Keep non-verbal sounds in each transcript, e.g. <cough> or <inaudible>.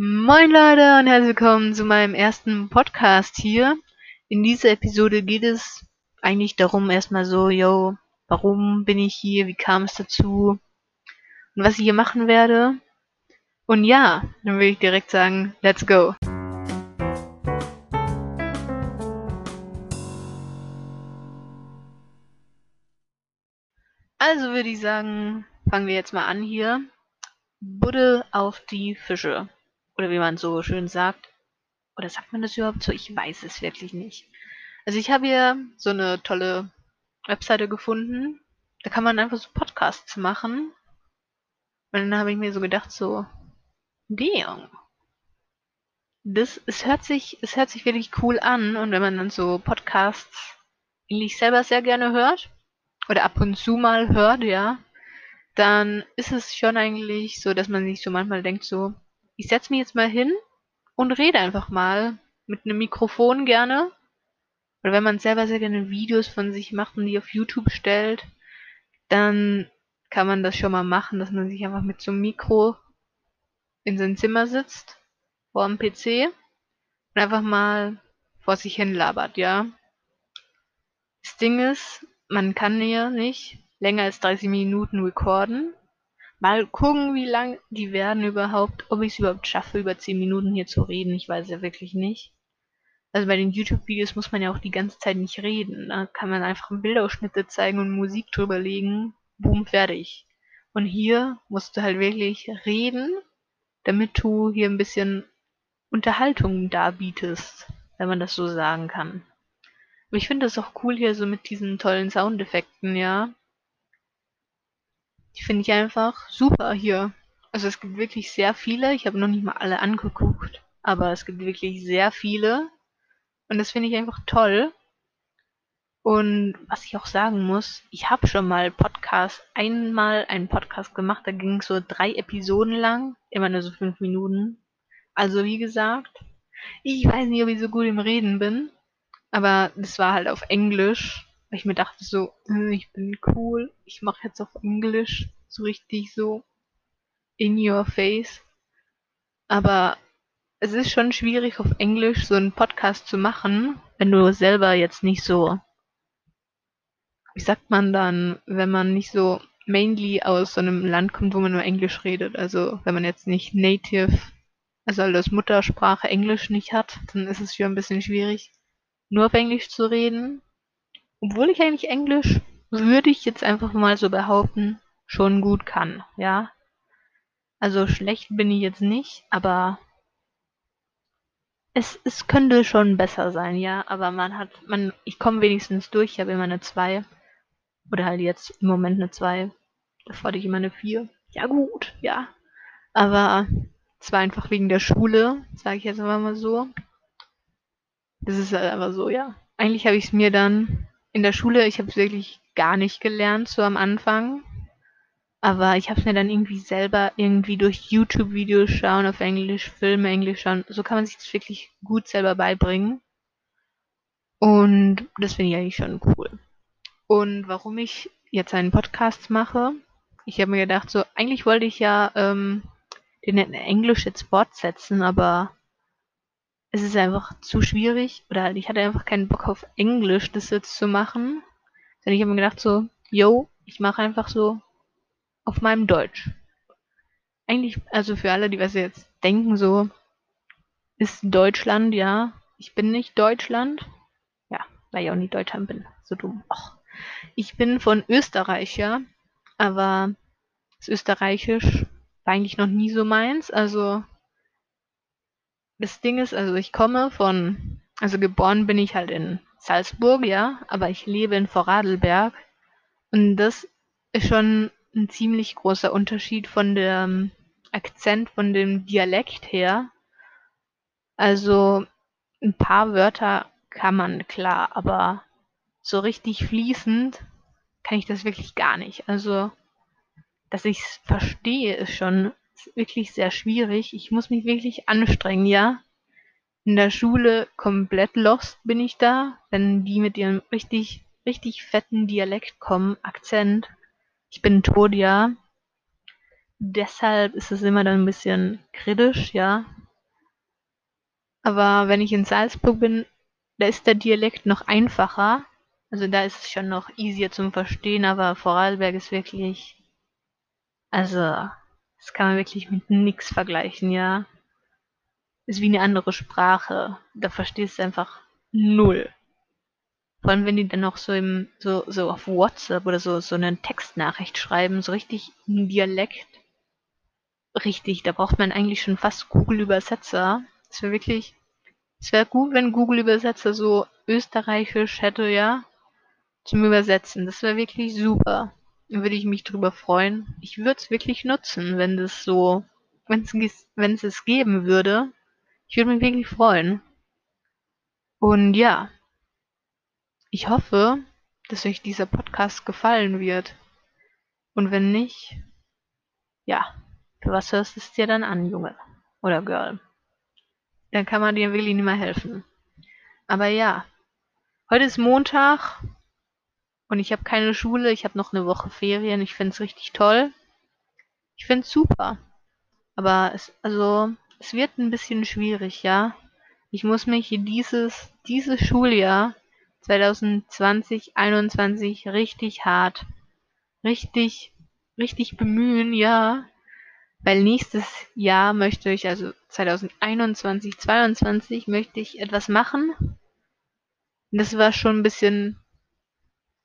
Moin Leute und herzlich willkommen zu meinem ersten Podcast hier. In dieser Episode geht es eigentlich darum erstmal so, yo, warum bin ich hier, wie kam es dazu und was ich hier machen werde. Und ja, dann würde ich direkt sagen, let's go. Also würde ich sagen, fangen wir jetzt mal an hier. Buddel auf die Fische. Oder wie man so schön sagt. Oder sagt man das überhaupt so? Ich weiß es wirklich nicht. Also ich habe hier so eine tolle Webseite gefunden. Da kann man einfach so Podcasts machen. Und dann habe ich mir so gedacht, so, damn. Das, es hört sich, es hört sich wirklich cool an. Und wenn man dann so Podcasts eigentlich selber sehr gerne hört, oder ab und zu mal hört, ja, dann ist es schon eigentlich so, dass man sich so manchmal denkt, so, ich setze mich jetzt mal hin und rede einfach mal mit einem Mikrofon gerne. Oder wenn man selber sehr gerne Videos von sich macht und die auf YouTube stellt, dann kann man das schon mal machen, dass man sich einfach mit so einem Mikro in sein Zimmer sitzt, vor dem PC und einfach mal vor sich hin labert, ja. Das Ding ist, man kann ja nicht länger als 30 Minuten recorden. Mal gucken, wie lang die werden überhaupt, ob ich es überhaupt schaffe, über 10 Minuten hier zu reden. Ich weiß ja wirklich nicht. Also bei den YouTube-Videos muss man ja auch die ganze Zeit nicht reden. Da kann man einfach Bildausschnitte zeigen und Musik drüber legen. Boom, fertig. Und hier musst du halt wirklich reden, damit du hier ein bisschen Unterhaltung darbietest, wenn man das so sagen kann. Aber ich finde das auch cool hier so mit diesen tollen Soundeffekten, ja. Die finde ich einfach super hier. Also es gibt wirklich sehr viele. Ich habe noch nicht mal alle angeguckt, aber es gibt wirklich sehr viele. Und das finde ich einfach toll. Und was ich auch sagen muss, ich habe schon mal Podcast, einmal einen Podcast gemacht, da ging es so drei Episoden lang, immer nur so fünf Minuten. Also wie gesagt, ich weiß nicht, ob ich so gut im Reden bin, aber das war halt auf Englisch, weil ich mir dachte so, hm, ich bin cool, ich mache jetzt auf Englisch, so richtig so in your face. Aber es ist schon schwierig auf Englisch so einen Podcast zu machen, wenn du selber jetzt nicht so, wie sagt man dann, wenn man nicht so mainly aus so einem Land kommt, wo man nur Englisch redet. Also wenn man jetzt nicht native, also als Muttersprache Englisch nicht hat, dann ist es schon ein bisschen schwierig nur auf Englisch zu reden. Obwohl ich eigentlich Englisch, würde ich jetzt einfach mal so behaupten, schon gut kann, ja. Also schlecht bin ich jetzt nicht, aber es, es könnte schon besser sein, ja. Aber man hat, man, ich komme wenigstens durch, ich habe immer eine 2. Oder halt jetzt im Moment eine 2. Davor hatte ich immer eine 4. Ja gut, ja. Aber es war einfach wegen der Schule, sage ich jetzt mal so. Das ist halt einfach so, ja. Eigentlich habe ich es mir dann in der Schule, ich habe es wirklich gar nicht gelernt, so am Anfang. Aber ich habe es mir dann irgendwie selber irgendwie durch YouTube-Videos schauen auf Englisch, Filme Englisch schauen. So kann man sich das wirklich gut selber beibringen. Und das finde ich eigentlich schon cool. Und warum ich jetzt einen Podcast mache, ich habe mir gedacht, so eigentlich wollte ich ja ähm, den in Englisch jetzt fortsetzen, aber es ist einfach zu schwierig oder ich hatte einfach keinen Bock auf Englisch das jetzt zu machen. Denn ich habe mir gedacht so, yo, ich mache einfach so auf meinem Deutsch. Eigentlich, also für alle, die was jetzt denken, so, ist Deutschland, ja. Ich bin nicht Deutschland. Ja, weil ich auch nicht Deutschland bin. So dumm. Och. Ich bin von Österreich, ja. Aber das Österreichisch war eigentlich noch nie so meins. Also das Ding ist, also ich komme von, also geboren bin ich halt in Salzburg, ja, aber ich lebe in Vorarlberg und das ist schon ein ziemlich großer Unterschied von dem Akzent, von dem Dialekt her. Also ein paar Wörter kann man klar, aber so richtig fließend kann ich das wirklich gar nicht. Also, dass ich es verstehe, ist schon ist wirklich sehr schwierig. Ich muss mich wirklich anstrengen, ja. In der Schule komplett lost bin ich da, wenn die mit ihrem richtig, richtig fetten Dialekt kommen, Akzent. Ich bin tot, ja. Deshalb ist es immer dann ein bisschen kritisch, ja. Aber wenn ich in Salzburg bin, da ist der Dialekt noch einfacher. Also da ist es schon noch easier zum Verstehen, aber Vorarlberg ist wirklich. Also, das kann man wirklich mit nix vergleichen, ja. Ist wie eine andere Sprache. Da verstehst du einfach null. Vor allem, wenn die dann noch so im, so, so auf WhatsApp oder so, so eine Textnachricht schreiben, so richtig im Dialekt. Richtig, da braucht man eigentlich schon fast Google-Übersetzer. Das wäre wirklich, es wäre gut, wenn Google-Übersetzer so österreichisch hätte, ja, zum Übersetzen. Das wäre wirklich super. Würde ich mich drüber freuen. Ich würde es wirklich nutzen, wenn das so, wenn es wenn es es geben würde. Ich würde mich wirklich freuen. Und ja, ich hoffe, dass euch dieser Podcast gefallen wird. Und wenn nicht, ja, für was hörst du es dir dann an, Junge oder Girl? Dann kann man dir wirklich nicht mehr helfen. Aber ja, heute ist Montag und ich habe keine Schule, ich habe noch eine Woche Ferien. Ich finde es richtig toll. Ich finde es super. Aber es, also, es wird ein bisschen schwierig, ja. Ich muss mich dieses, dieses Schuljahr 2020, 2021 richtig hart, richtig, richtig bemühen, ja. Weil nächstes Jahr möchte ich, also 2021, 2022, möchte ich etwas machen. Das war schon ein bisschen,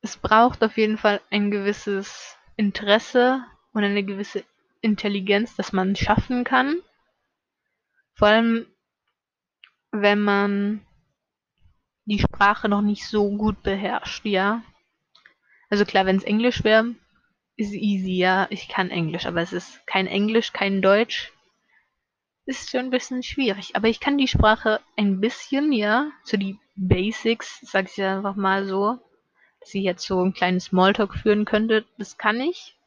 es braucht auf jeden Fall ein gewisses Interesse und eine gewisse Intelligenz, dass man schaffen kann. Vor allem, wenn man die Sprache noch nicht so gut beherrscht, ja. Also klar, wenn es Englisch wäre, ist easy, ja. Ich kann Englisch, aber es ist kein Englisch, kein Deutsch. Ist schon ein bisschen schwierig. Aber ich kann die Sprache ein bisschen, ja. So die Basics, sag ich einfach mal so. Ich jetzt so ein kleines Smalltalk führen könnte, das kann ich.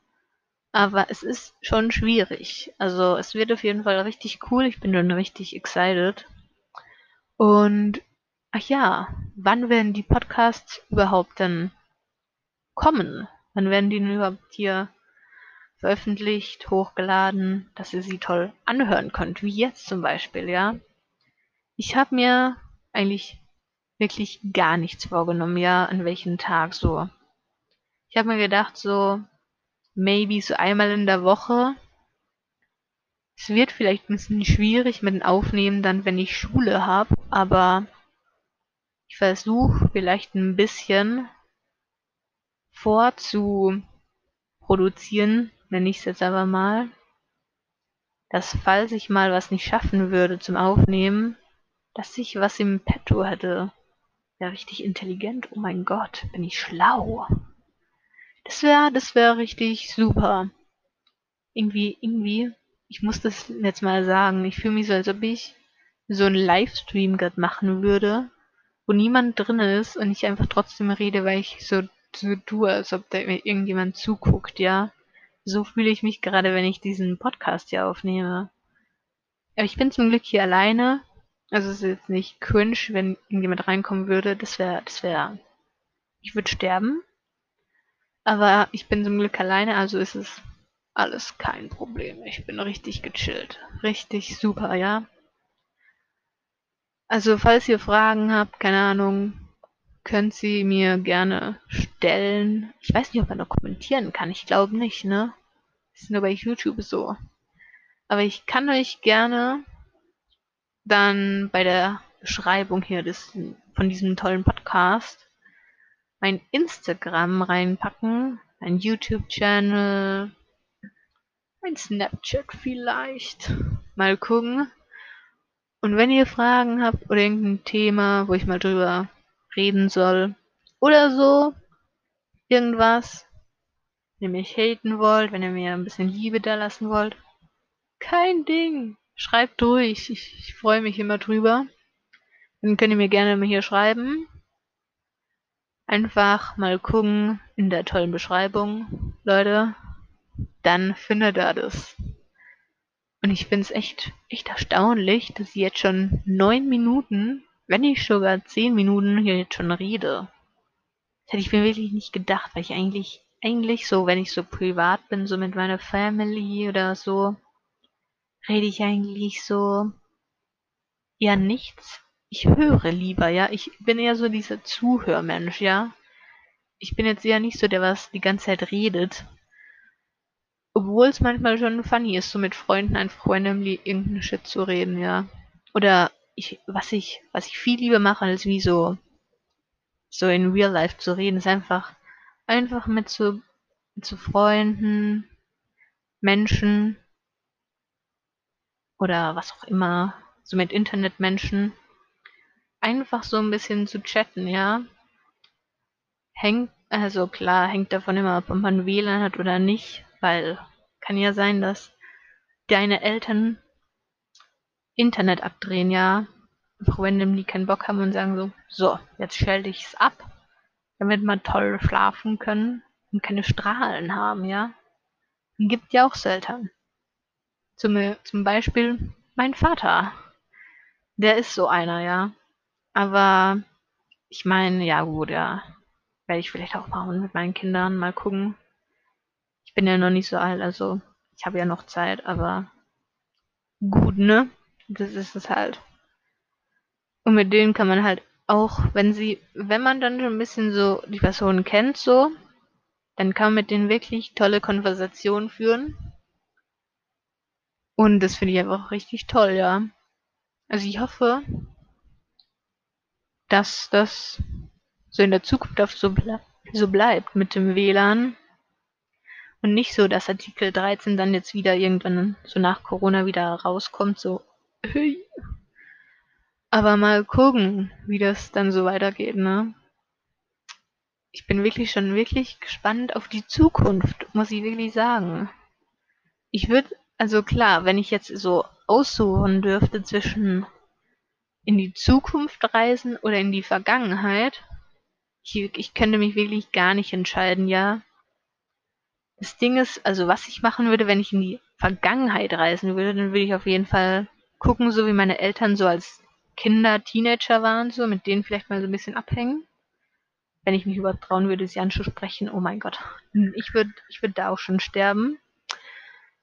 Aber es ist schon schwierig. Also es wird auf jeden Fall richtig cool. Ich bin dann richtig excited. Und ach ja, wann werden die Podcasts überhaupt dann kommen? Wann werden die denn überhaupt hier veröffentlicht, hochgeladen, dass ihr sie toll anhören könnt, wie jetzt zum Beispiel, ja? Ich habe mir eigentlich wirklich gar nichts vorgenommen, ja, an welchem Tag so. Ich habe mir gedacht, so, maybe so einmal in der Woche. Es wird vielleicht ein bisschen schwierig mit dem Aufnehmen dann, wenn ich Schule habe, aber ich versuche vielleicht ein bisschen vorzuproduzieren, nenne ich es jetzt aber mal, dass falls ich mal was nicht schaffen würde zum Aufnehmen, dass ich was im Petto hätte. Ja, richtig intelligent. Oh mein Gott, bin ich schlau. Das wäre, das wäre richtig super. Irgendwie, irgendwie, ich muss das jetzt mal sagen, ich fühle mich so, als ob ich so einen Livestream gerade machen würde, wo niemand drin ist und ich einfach trotzdem rede, weil ich so so tue, als ob da irgendjemand zuguckt, ja. So fühle ich mich gerade, wenn ich diesen Podcast hier aufnehme. Aber ich bin zum Glück hier alleine. Also es ist jetzt nicht cringe, wenn irgendjemand reinkommen würde. Das wäre, das wäre, ich würde sterben. Aber ich bin zum Glück alleine, also ist es alles kein Problem. Ich bin richtig gechillt. Richtig super, ja. Also falls ihr Fragen habt, keine Ahnung, könnt sie mir gerne stellen. Ich weiß nicht, ob man da kommentieren kann. Ich glaube nicht, ne? Ist nur bei YouTube so. Aber ich kann euch gerne dann bei der Beschreibung hier des, von diesem tollen Podcast mein Instagram reinpacken, ein YouTube-Channel, ein Snapchat vielleicht. Mal gucken. Und wenn ihr Fragen habt oder irgendein Thema, wo ich mal drüber reden soll oder so. Irgendwas. Wenn ihr mich haten wollt, wenn ihr mir ein bisschen Liebe da lassen wollt. Kein Ding. Schreibt durch. Ich, ich freue mich immer drüber. Dann könnt ihr mir gerne mal hier schreiben. Einfach mal gucken in der tollen Beschreibung, Leute. Dann findet ihr das. Und ich finde es echt, echt erstaunlich, dass ich jetzt schon neun Minuten wenn ich sogar zehn Minuten hier jetzt schon rede. Das hätte ich mir wirklich nicht gedacht, weil ich eigentlich, eigentlich so, wenn ich so privat bin, so mit meiner Family oder so, rede ich eigentlich so eher nichts. Ich höre lieber, ja. Ich bin eher so dieser Zuhörmensch, ja. Ich bin jetzt eher nicht so der, was die ganze Zeit redet. Obwohl es manchmal schon funny ist, so mit Freunden einfach randomly irgendeinen Shit zu reden, ja. Oder ich, was ich, was ich viel lieber mache, als wie so, so in Real Life zu reden, ist einfach, einfach mit so, mit so Freunden, Menschen oder was auch immer, so mit Internetmenschen, einfach so ein bisschen zu chatten, ja. Hängt, also klar, hängt davon immer ab, ob man WLAN hat oder nicht, weil kann ja sein, dass deine Eltern Internet abdrehen, ja. Einfach random, die keinen Bock haben und sagen so, so, jetzt schalte ich es ab, damit wir toll schlafen können und keine Strahlen haben, ja. Gibt ja auch selten. Zum, zum Beispiel mein Vater. Der ist so einer, ja. Aber ich meine, ja gut, ja. Werde ich vielleicht auch machen mit meinen Kindern, mal gucken. Ich bin ja noch nicht so alt, also ich habe ja noch Zeit, aber gut, ne? Das ist es halt. Und mit denen kann man halt auch, wenn sie, wenn man dann schon ein bisschen so die Person kennt, so, dann kann man mit denen wirklich tolle Konversationen führen. Und das finde ich einfach richtig toll, ja. Also ich hoffe, dass das so in der Zukunft auch so, ble so bleibt mit dem WLAN. Und nicht so, dass Artikel 13 dann jetzt wieder irgendwann so nach Corona wieder rauskommt, so. Aber mal gucken, wie das dann so weitergeht, ne? Ich bin wirklich schon wirklich gespannt auf die Zukunft, muss ich wirklich sagen. Ich würde, also klar, wenn ich jetzt so aussuchen dürfte zwischen in die Zukunft reisen oder in die Vergangenheit, ich, ich könnte mich wirklich gar nicht entscheiden, ja. Das Ding ist, also was ich machen würde, wenn ich in die Vergangenheit reisen würde, dann würde ich auf jeden Fall gucken, so wie meine Eltern so als Kinder, Teenager waren, so mit denen vielleicht mal so ein bisschen abhängen. Wenn ich mich überhaupt trauen würde, sie anzusprechen, oh mein Gott, ich würde ich würd da auch schon sterben.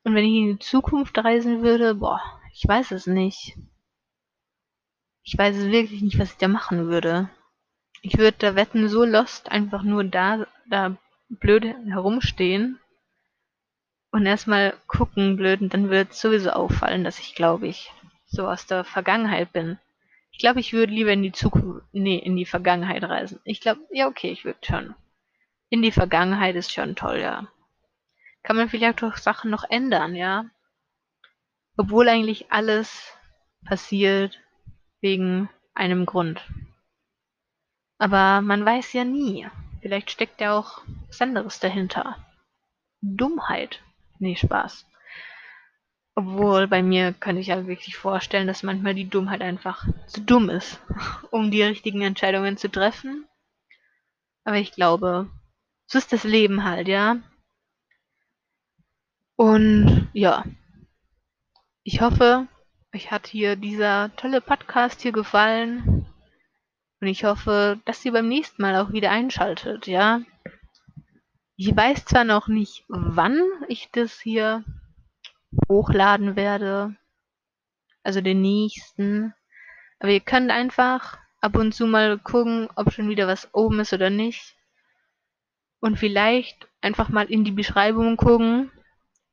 Und wenn ich in die Zukunft reisen würde, boah, ich weiß es nicht. Ich weiß es wirklich nicht, was ich da machen würde. Ich würde da wetten, so lost einfach nur da, da blöd herumstehen und erstmal gucken blöd und dann wird sowieso auffallen, dass ich, glaube ich, so aus der Vergangenheit bin. Ich glaube, ich würde lieber in die Zukunft, nee, in die Vergangenheit reisen. Ich glaube, ja, okay, ich würde schon. In die Vergangenheit ist schon toll, ja. Kann man vielleicht auch Sachen noch ändern, ja. Obwohl eigentlich alles passiert wegen einem Grund. Aber man weiß ja nie. Vielleicht steckt ja auch was anderes dahinter. Dummheit. Nee, Spaß. Obwohl bei mir könnte ich ja wirklich vorstellen, dass manchmal die Dummheit einfach zu dumm ist, <laughs> um die richtigen Entscheidungen zu treffen. Aber ich glaube, so ist das Leben halt, ja. Und ja, ich hoffe, euch hat hier dieser tolle Podcast hier gefallen. Und ich hoffe, dass ihr beim nächsten Mal auch wieder einschaltet, ja. Ich weiß zwar noch nicht, wann ich das hier hochladen werde, also den nächsten, aber ihr könnt einfach ab und zu mal gucken, ob schon wieder was oben ist oder nicht. Und vielleicht einfach mal in die Beschreibung gucken,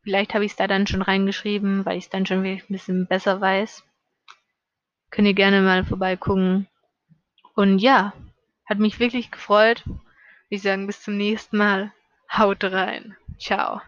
Vielleicht habe ich es da dann schon reingeschrieben, weil ich es dann schon ein bisschen besser weiß. Könnt ihr gerne mal vorbeigucken. Und ja, hat mich wirklich gefreut. Ich sagen bis zum nächsten Mal. Haut rein. Ciao.